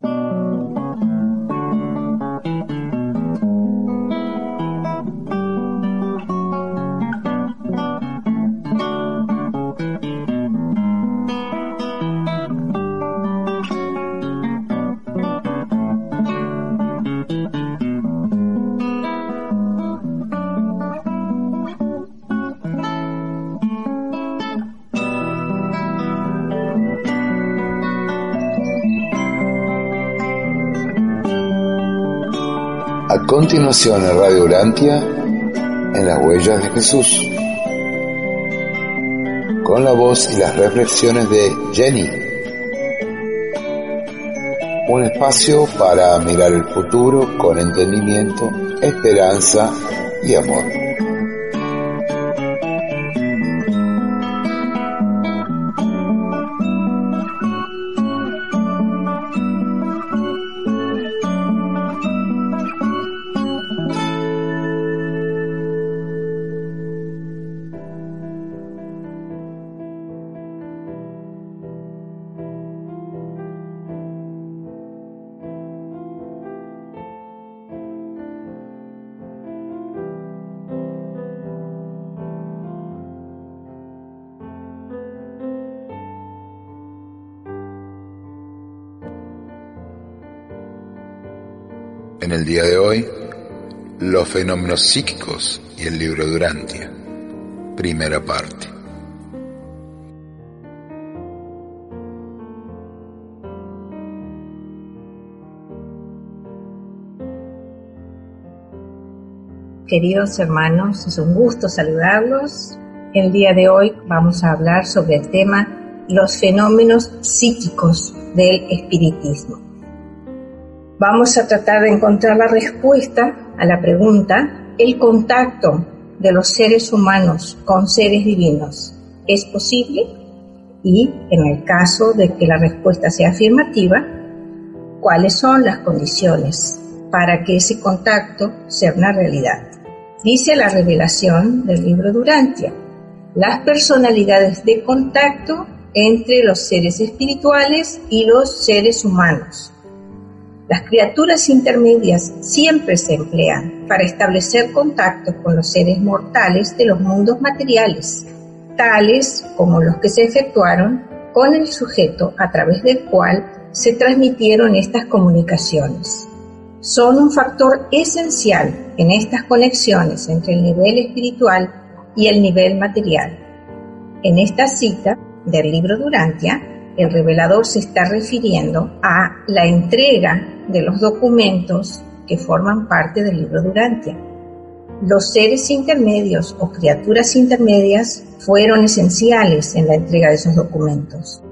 A continuación en Radio Urantia, en las huellas de Jesús, con la voz y las reflexiones de Jenny. Un espacio para mirar el futuro con entendimiento, esperanza y amor. En el día de hoy, los fenómenos psíquicos y el libro Durantia. Primera parte. Queridos hermanos, es un gusto saludarlos. El día de hoy vamos a hablar sobre el tema los fenómenos psíquicos del espiritismo vamos a tratar de encontrar la respuesta a la pregunta, ¿el contacto de los seres humanos con seres divinos es posible? Y en el caso de que la respuesta sea afirmativa, ¿cuáles son las condiciones para que ese contacto sea una realidad? Dice la revelación del libro Durantia, las personalidades de contacto entre los seres espirituales y los seres humanos las criaturas intermedias siempre se emplean para establecer contactos con los seres mortales de los mundos materiales, tales como los que se efectuaron con el sujeto a través del cual se transmitieron estas comunicaciones. Son un factor esencial en estas conexiones entre el nivel espiritual y el nivel material. En esta cita del libro Durantia, el revelador se está refiriendo a la entrega de los documentos que forman parte del libro Durantia. Los seres intermedios o criaturas intermedias fueron esenciales en la entrega de esos documentos.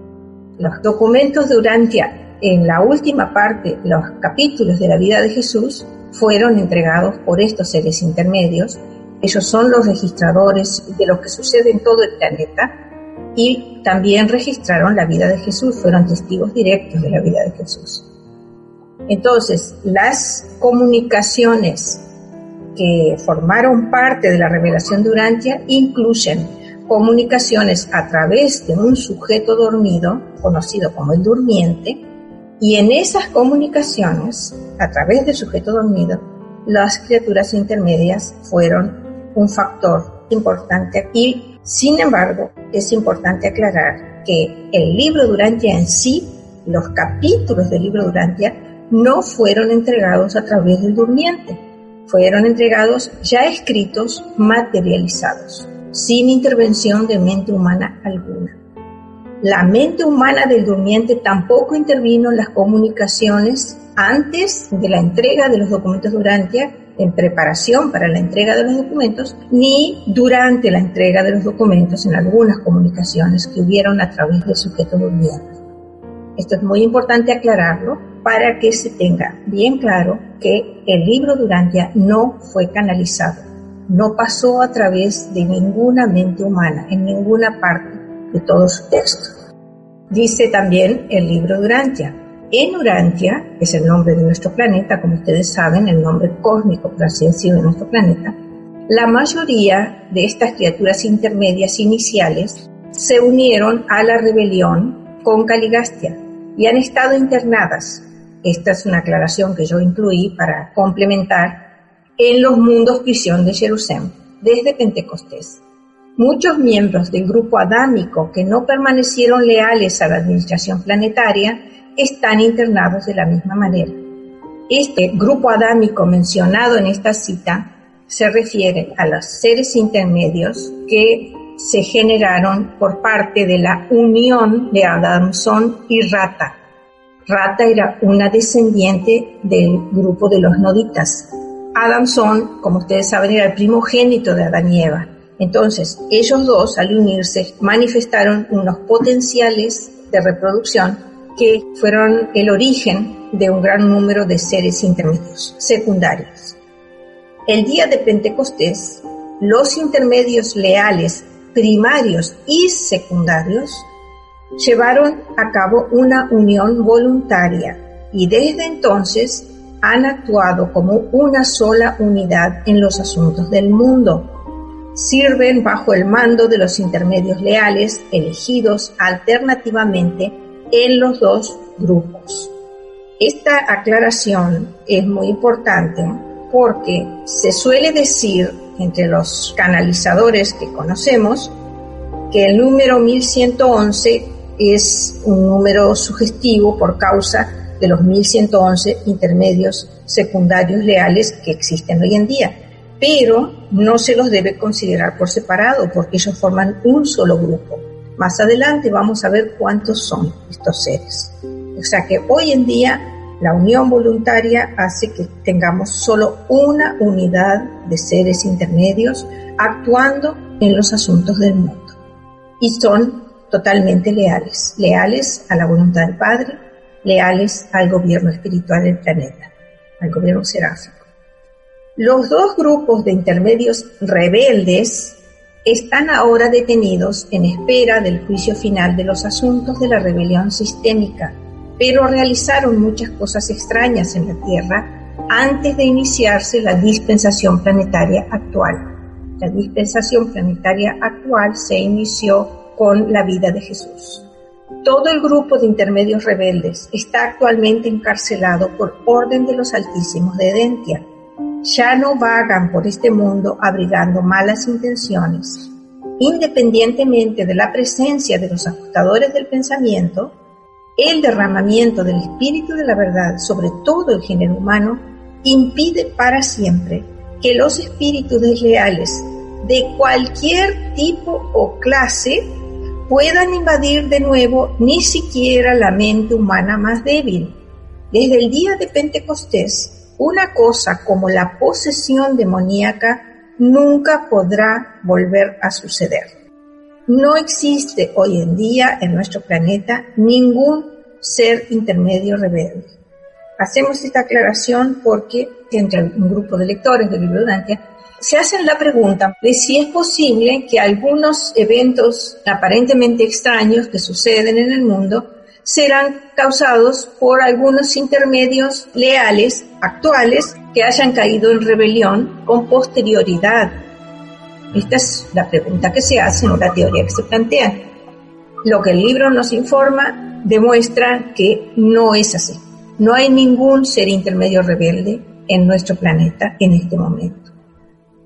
Los documentos Durantia en la última parte, los capítulos de la vida de Jesús, fueron entregados por estos seres intermedios. Ellos son los registradores de lo que sucede en todo el planeta y también registraron la vida de Jesús, fueron testigos directos de la vida de Jesús. Entonces, las comunicaciones que formaron parte de la revelación de incluyen comunicaciones a través de un sujeto dormido, conocido como el durmiente, y en esas comunicaciones, a través del sujeto dormido, las criaturas intermedias fueron un factor importante aquí. Sin embargo, es importante aclarar que el libro Durantia en sí, los capítulos del libro Durantia, no fueron entregados a través del durmiente, fueron entregados ya escritos, materializados, sin intervención de mente humana alguna. La mente humana del durmiente tampoco intervino en las comunicaciones antes de la entrega de los documentos Durantia, en preparación para la entrega de los documentos, ni durante la entrega de los documentos en algunas comunicaciones que hubieron a través del sujeto durmiente. Esto es muy importante aclararlo para que se tenga bien claro que el libro Durantia no fue canalizado, no pasó a través de ninguna mente humana, en ninguna parte de todo su texto. Dice también el libro Durantia, en Urantia, que es el nombre de nuestro planeta, como ustedes saben, el nombre cósmico, por así decirlo, de nuestro planeta, la mayoría de estas criaturas intermedias iniciales se unieron a la rebelión con Caligastia y han estado internadas esta es una aclaración que yo incluí para complementar, en los mundos prisión de Jerusalén, desde Pentecostés. Muchos miembros del grupo adámico que no permanecieron leales a la administración planetaria están internados de la misma manera. Este grupo adámico mencionado en esta cita se refiere a los seres intermedios que se generaron por parte de la unión de Adamson y Rata. Rata era una descendiente del grupo de los noditas. Adamson, como ustedes saben, era el primogénito de Adán y Eva. Entonces, ellos dos, al unirse, manifestaron unos potenciales de reproducción que fueron el origen de un gran número de seres intermedios secundarios. El día de Pentecostés, los intermedios leales primarios y secundarios llevaron a cabo una unión voluntaria y desde entonces han actuado como una sola unidad en los asuntos del mundo. Sirven bajo el mando de los intermedios leales elegidos alternativamente en los dos grupos. Esta aclaración es muy importante porque se suele decir entre los canalizadores que conocemos que el número 1111 es un número sugestivo por causa de los 1111 intermedios secundarios leales que existen hoy en día, pero no se los debe considerar por separado porque ellos forman un solo grupo. Más adelante vamos a ver cuántos son estos seres. O sea que hoy en día la unión voluntaria hace que tengamos solo una unidad de seres intermedios actuando en los asuntos del mundo. Y son totalmente leales, leales a la voluntad del Padre, leales al gobierno espiritual del planeta, al gobierno seráfico. Los dos grupos de intermedios rebeldes están ahora detenidos en espera del juicio final de los asuntos de la rebelión sistémica, pero realizaron muchas cosas extrañas en la Tierra antes de iniciarse la dispensación planetaria actual. La dispensación planetaria actual se inició con la vida de Jesús. Todo el grupo de intermedios rebeldes está actualmente encarcelado por orden de los Altísimos de Edentia ya no vagan por este mundo abrigando malas intenciones. Independientemente de la presencia de los ajustadores del pensamiento, el derramamiento del espíritu de la verdad sobre todo el género humano impide para siempre que los espíritus desleales de cualquier tipo o clase puedan invadir de nuevo ni siquiera la mente humana más débil. Desde el día de Pentecostés, una cosa como la posesión demoníaca nunca podrá volver a suceder. No existe hoy en día en nuestro planeta ningún ser intermedio rebelde. Hacemos esta aclaración porque entre un grupo de lectores de Dante se hacen la pregunta de si es posible que algunos eventos aparentemente extraños que suceden en el mundo serán causados por algunos intermedios leales actuales que hayan caído en rebelión con posterioridad. Esta es la pregunta que se hace, no la teoría que se plantea. Lo que el libro nos informa demuestra que no es así. No hay ningún ser intermedio rebelde en nuestro planeta en este momento.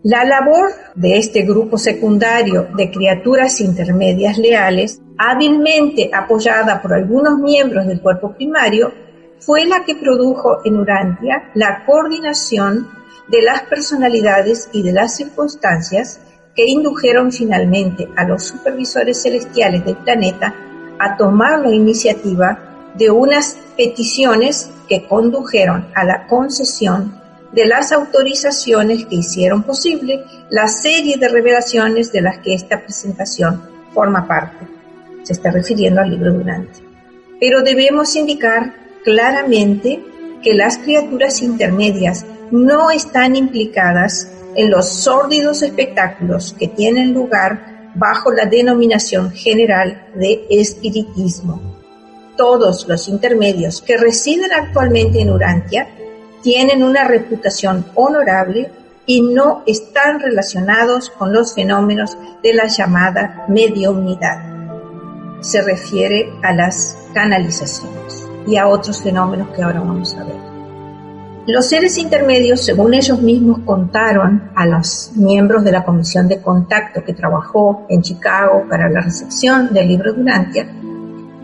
La labor de este grupo secundario de criaturas intermedias leales hábilmente apoyada por algunos miembros del cuerpo primario, fue la que produjo en Urantia la coordinación de las personalidades y de las circunstancias que indujeron finalmente a los supervisores celestiales del planeta a tomar la iniciativa de unas peticiones que condujeron a la concesión de las autorizaciones que hicieron posible la serie de revelaciones de las que esta presentación forma parte se está refiriendo al libro Durante. Pero debemos indicar claramente que las criaturas intermedias no están implicadas en los sórdidos espectáculos que tienen lugar bajo la denominación general de espiritismo. Todos los intermedios que residen actualmente en Urantia tienen una reputación honorable y no están relacionados con los fenómenos de la llamada mediunidad se refiere a las canalizaciones. y a otros fenómenos que ahora vamos a ver. Los seres intermedios, según ellos mismos contaron a los miembros de la comisión de contacto que trabajó en Chicago para la recepción del libro Durantia,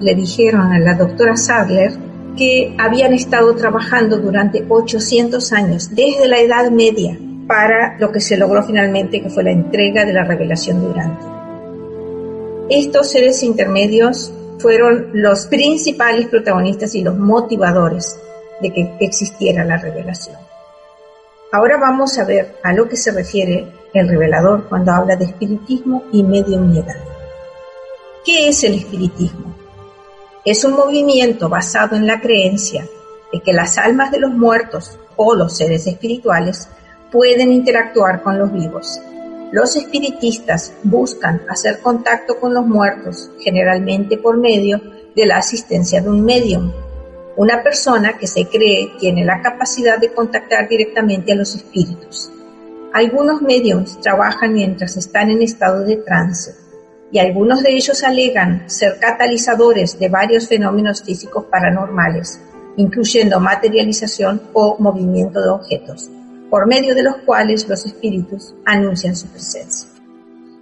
le dijeron a la doctora Sadler que habían estado trabajando durante 800 años, desde la Edad Media, para lo que se logró finalmente, que fue la entrega de la revelación durante. Estos seres intermedios fueron los principales protagonistas y los motivadores de que existiera la revelación. Ahora vamos a ver a lo que se refiere el revelador cuando habla de espiritismo y mediunidad. ¿Qué es el espiritismo? Es un movimiento basado en la creencia de que las almas de los muertos o los seres espirituales pueden interactuar con los vivos. Los espiritistas buscan hacer contacto con los muertos, generalmente por medio de la asistencia de un medium, una persona que se cree tiene la capacidad de contactar directamente a los espíritus. Algunos mediums trabajan mientras están en estado de trance y algunos de ellos alegan ser catalizadores de varios fenómenos físicos paranormales, incluyendo materialización o movimiento de objetos, por medio de los cuales los espíritus anuncian su presencia.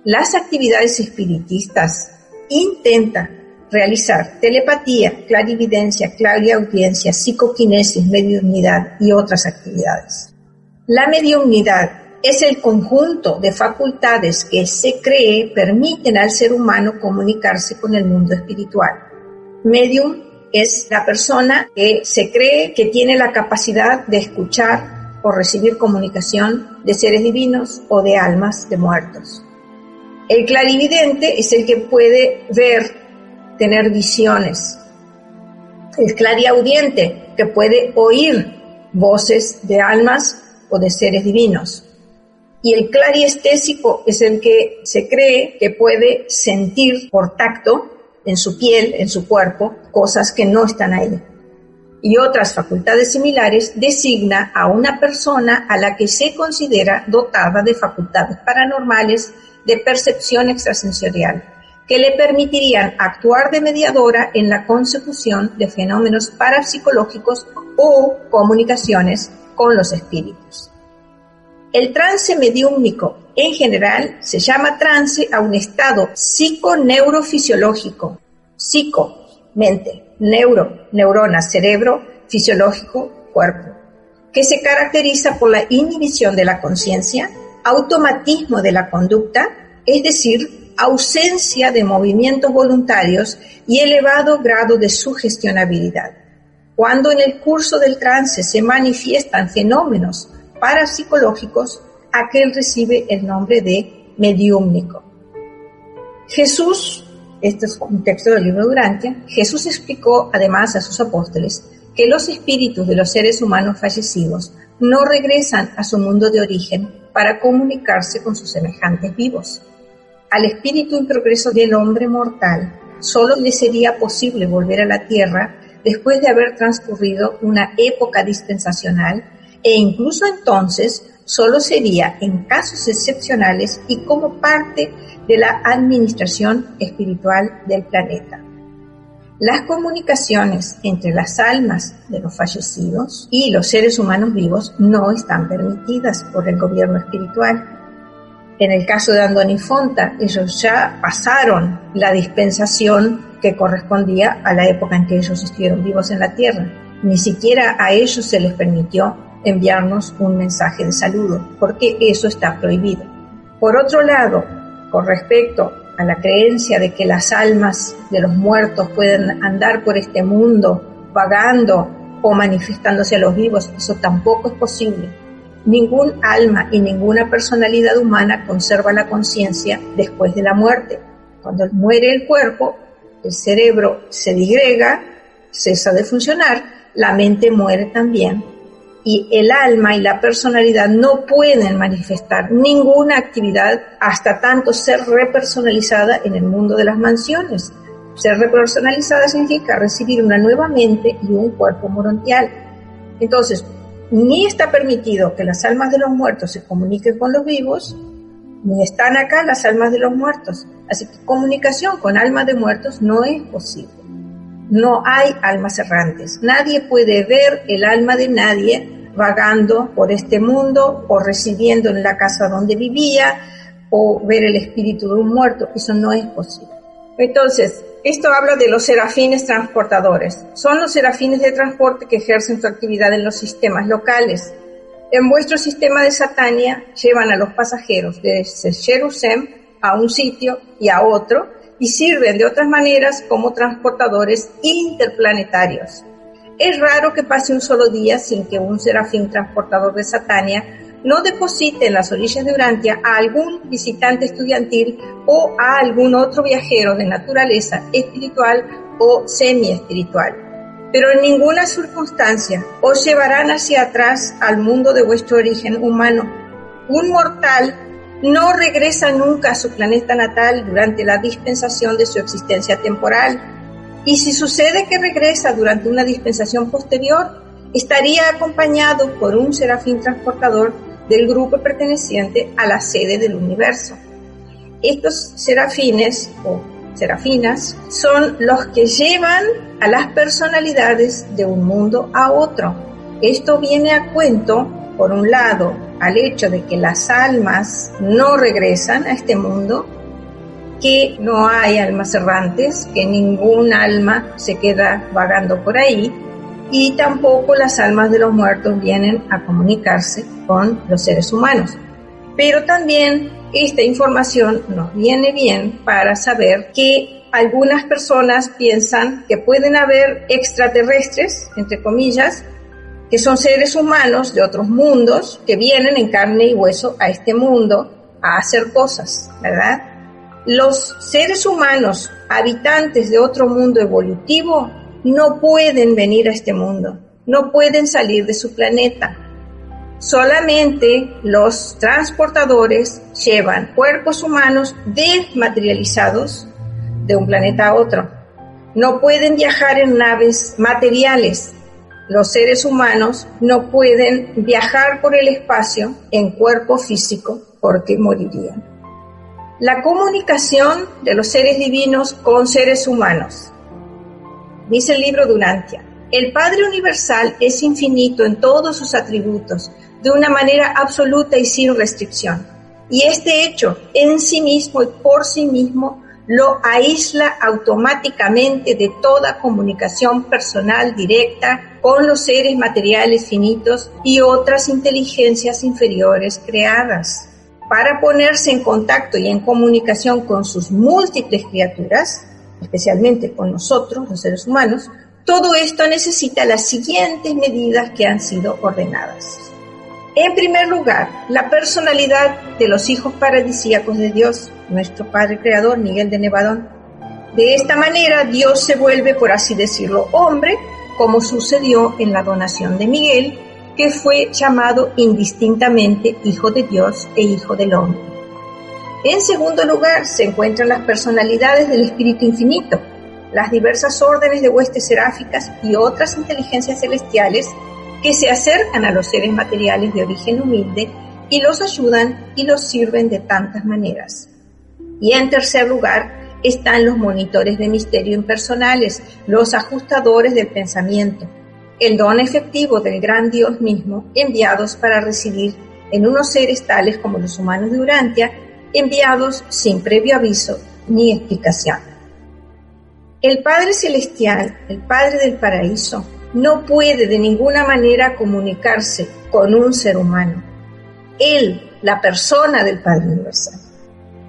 Las actividades espiritistas intentan realizar telepatía, clarividencia, clariaudiencia, psicoquinesis, mediunidad y otras actividades. La mediunidad es el conjunto de facultades que se cree permiten al ser humano comunicarse con el mundo espiritual. Medium es la persona que se cree que tiene la capacidad de escuchar o recibir comunicación de seres divinos o de almas de muertos. El clarividente es el que puede ver, tener visiones. El clariaudiente que puede oír voces de almas o de seres divinos y el clariestésico es el que se cree que puede sentir por tacto en su piel, en su cuerpo, cosas que no están ahí. Y otras facultades similares designa a una persona a la que se considera dotada de facultades paranormales de percepción extrasensorial, que le permitirían actuar de mediadora en la consecución de fenómenos parapsicológicos o comunicaciones con los espíritus. El trance mediúmnico en general se llama trance a un estado psiconeurofisiológico. Psico, mente, neuro, neurona, cerebro, fisiológico, cuerpo, que se caracteriza por la inhibición de la conciencia, automatismo de la conducta, es decir, ausencia de movimientos voluntarios y elevado grado de sugestionabilidad. Cuando en el curso del trance se manifiestan fenómenos parapsicológicos, aquel recibe el nombre de mediúmnico. Jesús, este es un texto del libro Durantia, Jesús explicó además a sus apóstoles que los espíritus de los seres humanos fallecidos no regresan a su mundo de origen para comunicarse con sus semejantes vivos. Al espíritu en progreso del hombre mortal solo le sería posible volver a la tierra después de haber transcurrido una época dispensacional e incluso entonces solo sería en casos excepcionales y como parte de la administración espiritual del planeta. Las comunicaciones entre las almas de los fallecidos y los seres humanos vivos no están permitidas por el gobierno espiritual. En el caso de Andoni Fonta, ellos ya pasaron la dispensación que correspondía a la época en que ellos estuvieron vivos en la Tierra. Ni siquiera a ellos se les permitió enviarnos un mensaje de saludo, porque eso está prohibido. Por otro lado, con respecto a la creencia de que las almas de los muertos pueden andar por este mundo vagando o manifestándose a los vivos, eso tampoco es posible. Ningún alma y ninguna personalidad humana conserva la conciencia después de la muerte. Cuando muere el cuerpo, el cerebro se digrega, cesa de funcionar, la mente muere también y el alma y la personalidad no pueden manifestar ninguna actividad hasta tanto ser repersonalizada en el mundo de las mansiones. Ser repersonalizada significa recibir una nueva mente y un cuerpo morontial. Entonces, ni está permitido que las almas de los muertos se comuniquen con los vivos, ni están acá las almas de los muertos. Así que comunicación con almas de muertos no es posible. No hay almas errantes. Nadie puede ver el alma de nadie vagando por este mundo o residiendo en la casa donde vivía o ver el espíritu de un muerto. Eso no es posible. Entonces, esto habla de los serafines transportadores. Son los serafines de transporte que ejercen su actividad en los sistemas locales. En vuestro sistema de Satania llevan a los pasajeros desde Jerusalén a un sitio y a otro y sirven de otras maneras como transportadores interplanetarios. Es raro que pase un solo día sin que un serafín transportador de Satania no deposite en las orillas de Urantia a algún visitante estudiantil o a algún otro viajero de naturaleza espiritual o semi-espiritual. Pero en ninguna circunstancia os llevarán hacia atrás al mundo de vuestro origen humano. Un mortal no regresa nunca a su planeta natal durante la dispensación de su existencia temporal. Y si sucede que regresa durante una dispensación posterior, estaría acompañado por un serafín transportador del grupo perteneciente a la sede del universo. Estos serafines o serafinas son los que llevan a las personalidades de un mundo a otro. Esto viene a cuento, por un lado, al hecho de que las almas no regresan a este mundo, que no hay almas errantes, que ningún alma se queda vagando por ahí, y tampoco las almas de los muertos vienen a comunicarse con los seres humanos. Pero también esta información nos viene bien para saber que algunas personas piensan que pueden haber extraterrestres, entre comillas, que son seres humanos de otros mundos que vienen en carne y hueso a este mundo a hacer cosas, ¿verdad? Los seres humanos habitantes de otro mundo evolutivo no pueden venir a este mundo, no pueden salir de su planeta. Solamente los transportadores llevan cuerpos humanos desmaterializados de un planeta a otro. No pueden viajar en naves materiales, los seres humanos no pueden viajar por el espacio en cuerpo físico porque morirían. La comunicación de los seres divinos con seres humanos. Dice el libro Durantia, el Padre Universal es infinito en todos sus atributos, de una manera absoluta y sin restricción. Y este hecho en sí mismo y por sí mismo lo aísla automáticamente de toda comunicación personal directa con los seres materiales finitos y otras inteligencias inferiores creadas. Para ponerse en contacto y en comunicación con sus múltiples criaturas, especialmente con nosotros, los seres humanos, todo esto necesita las siguientes medidas que han sido ordenadas. En primer lugar, la personalidad de los hijos paradisíacos de Dios, nuestro Padre Creador, Miguel de Nevadón. De esta manera, Dios se vuelve, por así decirlo, hombre, como sucedió en la donación de Miguel, que fue llamado indistintamente Hijo de Dios e Hijo del Hombre. En segundo lugar, se encuentran las personalidades del Espíritu Infinito, las diversas órdenes de huestes seráficas y otras inteligencias celestiales que se acercan a los seres materiales de origen humilde y los ayudan y los sirven de tantas maneras. Y en tercer lugar están los monitores de misterio impersonales, los ajustadores del pensamiento, el don efectivo del gran Dios mismo, enviados para recibir en unos seres tales como los humanos de Urantia, enviados sin previo aviso ni explicación. El Padre Celestial, el Padre del Paraíso, no puede de ninguna manera comunicarse con un ser humano. Él, la persona del Padre Universal.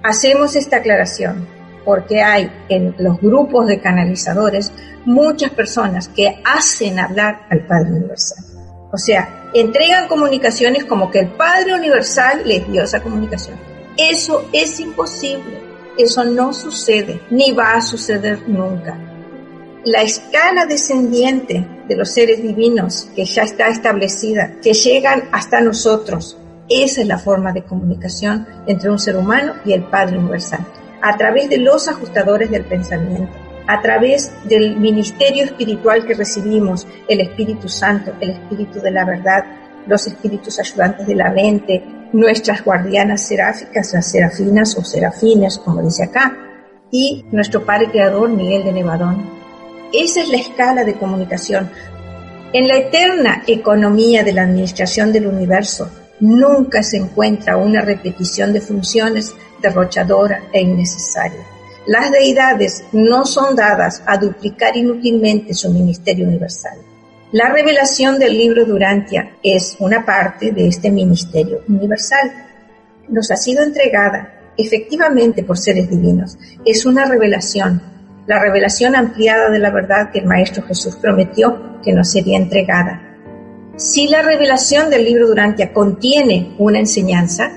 Hacemos esta aclaración porque hay en los grupos de canalizadores muchas personas que hacen hablar al Padre Universal. O sea, entregan comunicaciones como que el Padre Universal les dio esa comunicación. Eso es imposible. Eso no sucede, ni va a suceder nunca la escala descendiente de los seres divinos que ya está establecida, que llegan hasta nosotros. Esa es la forma de comunicación entre un ser humano y el Padre Universal, a través de los ajustadores del pensamiento, a través del ministerio espiritual que recibimos, el Espíritu Santo, el Espíritu de la verdad, los espíritus ayudantes de la mente, nuestras guardianas seráficas, las serafinas o serafines, como dice acá, y nuestro Padre Creador, Miguel de Nevadón, Esa es la escala de comunicación. En la eterna economía de la administración del universo, nunca se encuentra una repetición de funciones derrochadora e innecesaria. Las deidades no son dadas a duplicar inútilmente su ministerio universal. La revelación del libro Durantia es una parte de este ministerio universal. Nos ha sido entregada efectivamente por seres divinos. Es una revelación, la revelación ampliada de la verdad que el Maestro Jesús prometió que nos sería entregada. Si la revelación del libro Durantia contiene una enseñanza,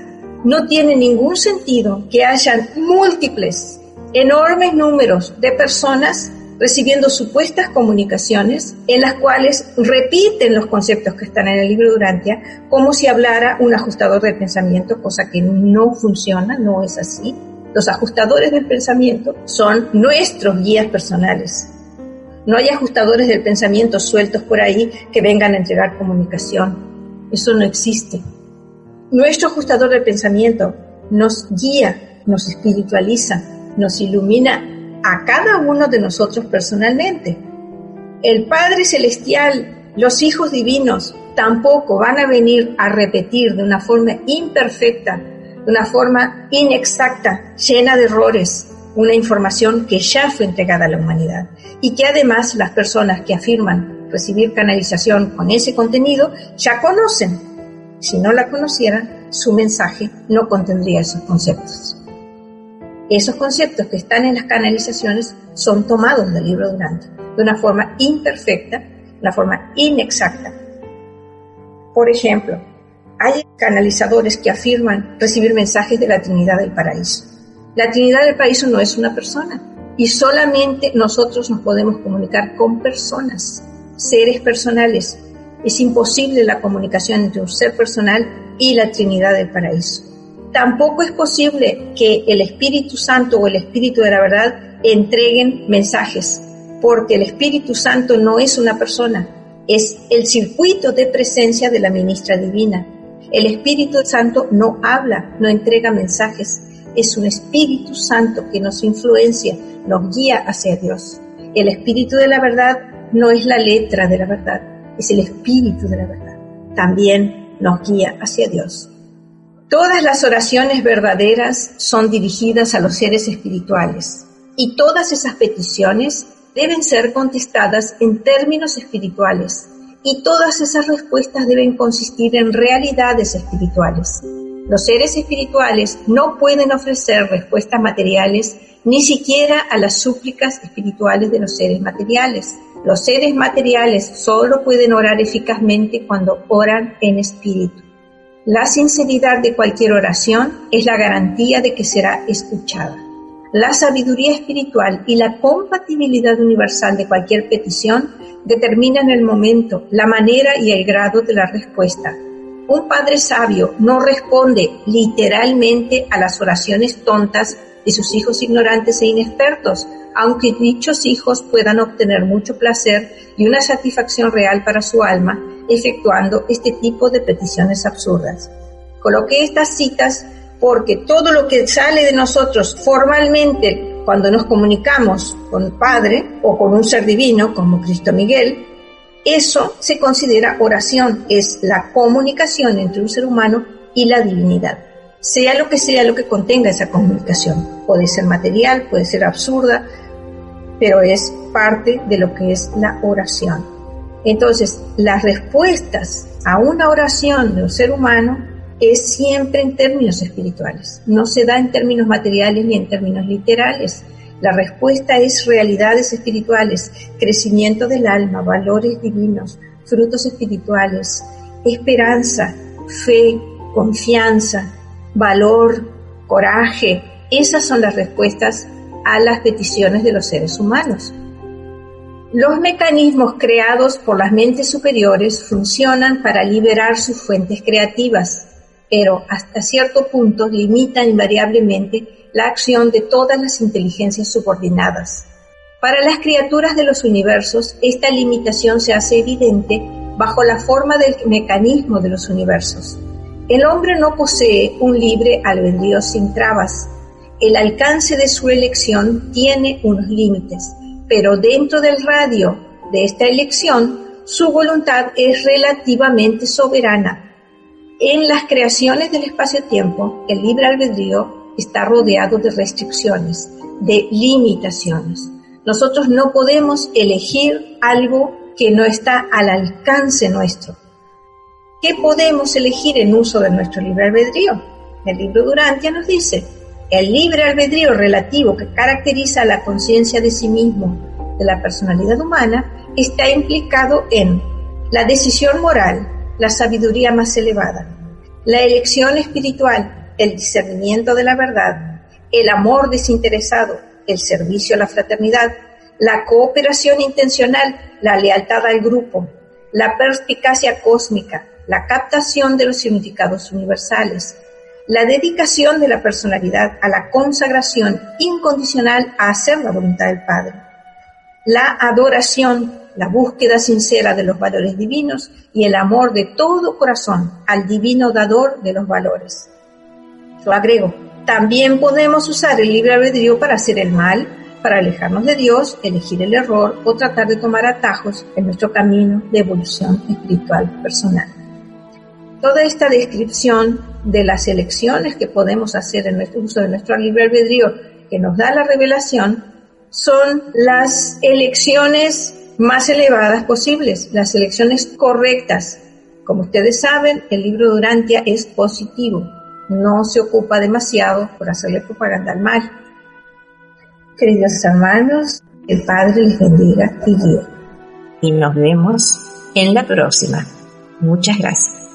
no tiene ningún sentido que hayan múltiples, enormes números de personas recibiendo supuestas comunicaciones en las cuales repiten los conceptos que están en el libro Durantia como si hablara un ajustador del pensamiento, cosa que no funciona, no es así. Los ajustadores del pensamiento son nuestros guías personales. No hay ajustadores del pensamiento sueltos por ahí que vengan a entregar comunicación. Eso no existe. Nuestro ajustador del pensamiento nos guía, nos espiritualiza, nos ilumina a cada uno de nosotros personalmente. El Padre Celestial, los hijos divinos, tampoco van a venir a repetir de una forma imperfecta, de una forma inexacta, llena de errores, una información que ya fue entregada a la humanidad y que además las personas que afirman recibir canalización con ese contenido ya conocen. Si no la conocieran, su mensaje no contendría esos conceptos. Esos conceptos que están en las canalizaciones son tomados del libro Durante de una forma imperfecta, una forma inexacta. Por ejemplo, hay canalizadores que afirman recibir mensajes de la Trinidad del Paraíso. La Trinidad del Paraíso no es una persona y solamente nosotros nos podemos comunicar con personas, seres personales. Es imposible la comunicación entre un ser personal y la Trinidad del Paraíso. Tampoco es posible que el Espíritu Santo o el Espíritu de la verdad entreguen mensajes, porque el Espíritu Santo no es una persona, es el circuito de presencia de la ministra divina. El Espíritu Santo no habla, no entrega mensajes, es un Espíritu Santo que nos influencia, nos guía hacia Dios. El Espíritu de la verdad no es la letra de la verdad, es el Espíritu de la verdad. También nos guía hacia Dios. Todas las oraciones verdaderas son dirigidas a los seres espirituales y todas esas peticiones deben ser contestadas en términos espirituales y todas esas respuestas deben consistir en realidades espirituales. Los seres espirituales no pueden ofrecer respuestas materiales ni siquiera a las súplicas espirituales de los seres materiales. Los seres materiales solo pueden orar eficazmente cuando oran en espíritu. La sinceridad de cualquier oración es la garantía de que será escuchada. La sabiduría espiritual y la compatibilidad universal de cualquier petición determinan el momento, la manera y el grado de la respuesta. Un padre sabio no responde literalmente a las oraciones tontas de sus hijos ignorantes e inexpertos, aunque dichos hijos puedan obtener mucho placer y una satisfacción real para su alma efectuando este tipo de peticiones absurdas. Coloqué estas citas porque todo lo que sale de nosotros formalmente cuando nos comunicamos con Padre o con un ser divino como Cristo Miguel, eso se considera oración, es la comunicación entre un ser humano y la divinidad. Sea lo que sea lo que contenga esa comunicación. Puede ser material, puede ser absurda, pero es parte de lo que es la oración. Entonces, las respuestas a una oración de un ser humano es siempre en términos espirituales, no se da en términos materiales ni en términos literales. La respuesta es realidades espirituales, crecimiento del alma, valores divinos, frutos espirituales, esperanza, fe, confianza, valor, coraje. Esas son las respuestas a las peticiones de los seres humanos. Los mecanismos creados por las mentes superiores funcionan para liberar sus fuentes creativas, pero hasta cierto punto limitan invariablemente la acción de todas las inteligencias subordinadas. Para las criaturas de los universos, esta limitación se hace evidente bajo la forma del mecanismo de los universos. El hombre no posee un libre albedrío sin trabas. El alcance de su elección tiene unos límites pero dentro del radio de esta elección, su voluntad es relativamente soberana. En las creaciones del espacio-tiempo, el libre albedrío está rodeado de restricciones, de limitaciones. Nosotros no podemos elegir algo que no está al alcance nuestro. ¿Qué podemos elegir en uso de nuestro libre albedrío? El libro Durantia nos dice, el libre albedrío relativo que caracteriza la conciencia de sí mismo de la personalidad humana está implicado en la decisión moral, la sabiduría más elevada, la elección espiritual, el discernimiento de la verdad, el amor desinteresado, el servicio a la fraternidad, la cooperación intencional, la lealtad al grupo, la perspicacia cósmica, la captación de los significados universales, la dedicación de la personalidad a la consagración incondicional a hacer la voluntad del Padre, la adoración, la búsqueda sincera de los valores divinos y el amor de todo corazón al divino dador de los valores. Yo agrego, también podemos usar el libre albedrío para hacer el mal, para alejarnos de Dios, elegir el error o tratar de tomar atajos en nuestro camino de evolución espiritual personal. Toda esta descripción de las elecciones que podemos hacer en nuestro uso de nuestro libre albedrío que nos da la revelación son las elecciones más elevadas posibles, las elecciones correctas. Como ustedes saben, el libro Durantia es positivo, no se ocupa demasiado por hacerle propaganda al mal. Queridos hermanos, el Padre les bendiga y guíe. Y nos vemos en la próxima. Muchas gracias.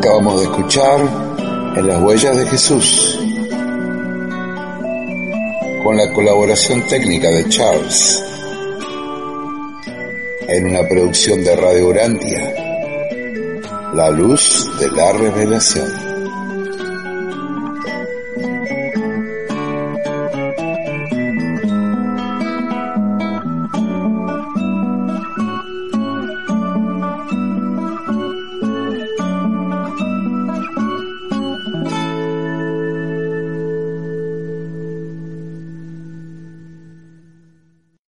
Acabamos de escuchar En las huellas de Jesús, con la colaboración técnica de Charles, en una producción de Radio Urantia, La Luz de la Revelación.